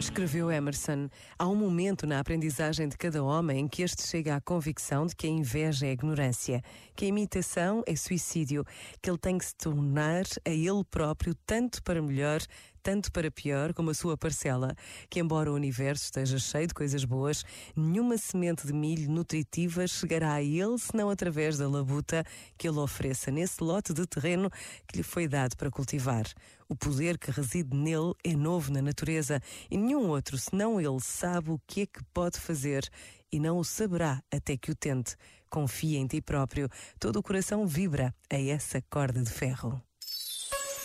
Escreveu Emerson: Há um momento na aprendizagem de cada homem em que este chega à convicção de que a inveja é ignorância, que a imitação é suicídio, que ele tem que se tornar a ele próprio tanto para melhor, tanto para pior como a sua parcela, que embora o universo esteja cheio de coisas boas, nenhuma semente de milho nutritiva chegará a ele senão através da labuta que ele ofereça nesse lote de terreno que lhe foi dado para cultivar. O poder que reside nele é novo na natureza e nenhum outro senão ele sabe o que é que pode fazer e não o saberá até que o tente. Confia em ti próprio, todo o coração vibra a essa corda de ferro.